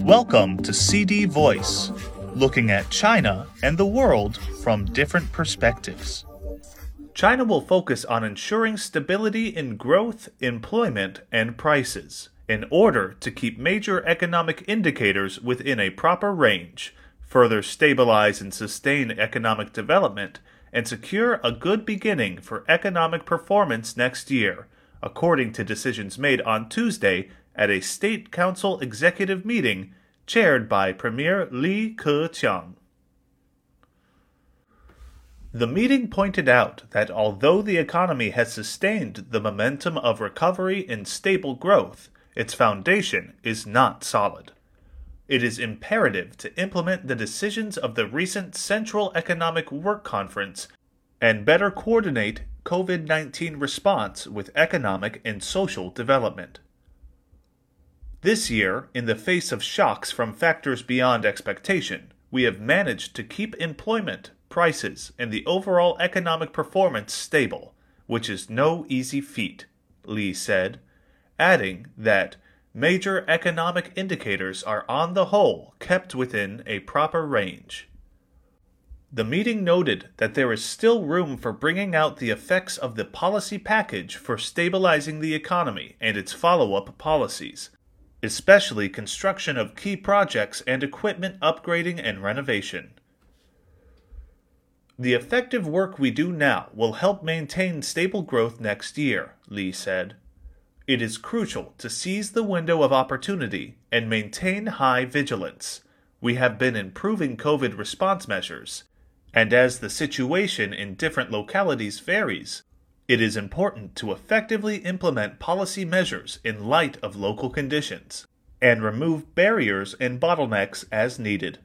Welcome to CD Voice, looking at China and the world from different perspectives. China will focus on ensuring stability in growth, employment, and prices in order to keep major economic indicators within a proper range, further stabilize and sustain economic development, and secure a good beginning for economic performance next year, according to decisions made on Tuesday at a State Council executive meeting chaired by Premier Li Keqiang. The meeting pointed out that although the economy has sustained the momentum of recovery and stable growth, its foundation is not solid. It is imperative to implement the decisions of the recent Central Economic Work Conference and better coordinate COVID 19 response with economic and social development. This year, in the face of shocks from factors beyond expectation, we have managed to keep employment, prices, and the overall economic performance stable, which is no easy feat, Li said, adding that major economic indicators are on the whole kept within a proper range. The meeting noted that there is still room for bringing out the effects of the policy package for stabilizing the economy and its follow up policies, especially construction of key projects and equipment upgrading and renovation. The effective work we do now will help maintain stable growth next year, Li said. It is crucial to seize the window of opportunity and maintain high vigilance. We have been improving COVID response measures, and as the situation in different localities varies, it is important to effectively implement policy measures in light of local conditions and remove barriers and bottlenecks as needed.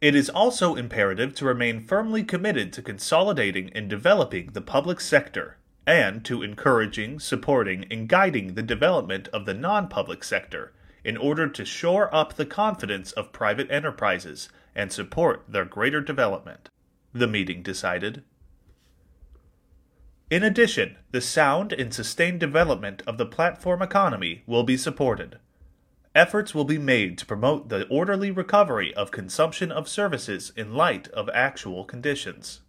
It is also imperative to remain firmly committed to consolidating and developing the public sector and to encouraging, supporting, and guiding the development of the non public sector in order to shore up the confidence of private enterprises and support their greater development, the meeting decided. In addition, the sound and sustained development of the platform economy will be supported. Efforts will be made to promote the orderly recovery of consumption of services in light of actual conditions.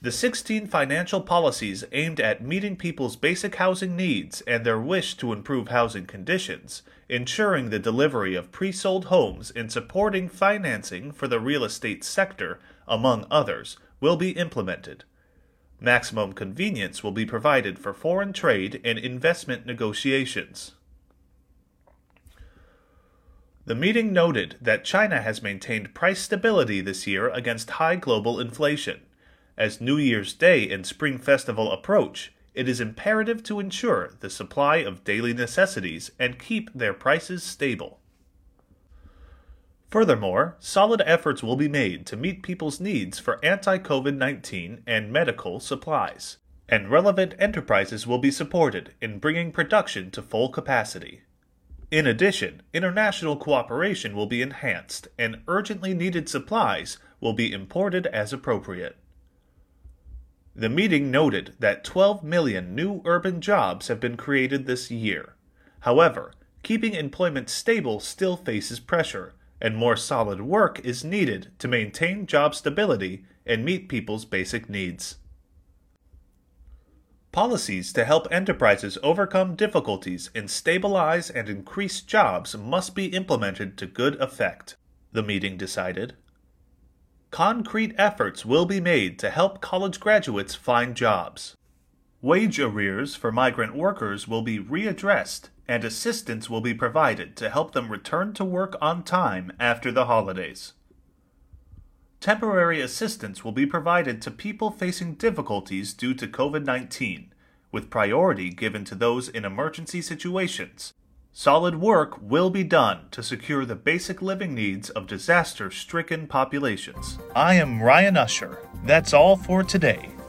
The 16 financial policies aimed at meeting people's basic housing needs and their wish to improve housing conditions, ensuring the delivery of pre sold homes, and supporting financing for the real estate sector, among others, will be implemented. Maximum convenience will be provided for foreign trade and investment negotiations. The meeting noted that China has maintained price stability this year against high global inflation. As New Year's Day and Spring Festival approach, it is imperative to ensure the supply of daily necessities and keep their prices stable. Furthermore, solid efforts will be made to meet people's needs for anti COVID 19 and medical supplies, and relevant enterprises will be supported in bringing production to full capacity. In addition, international cooperation will be enhanced, and urgently needed supplies will be imported as appropriate. The meeting noted that 12 million new urban jobs have been created this year. However, keeping employment stable still faces pressure and more solid work is needed to maintain job stability and meet people's basic needs. Policies to help enterprises overcome difficulties and stabilize and increase jobs must be implemented to good effect, the meeting decided. Concrete efforts will be made to help college graduates find jobs. Wage arrears for migrant workers will be readdressed and assistance will be provided to help them return to work on time after the holidays. Temporary assistance will be provided to people facing difficulties due to COVID 19, with priority given to those in emergency situations. Solid work will be done to secure the basic living needs of disaster stricken populations. I am Ryan Usher. That's all for today.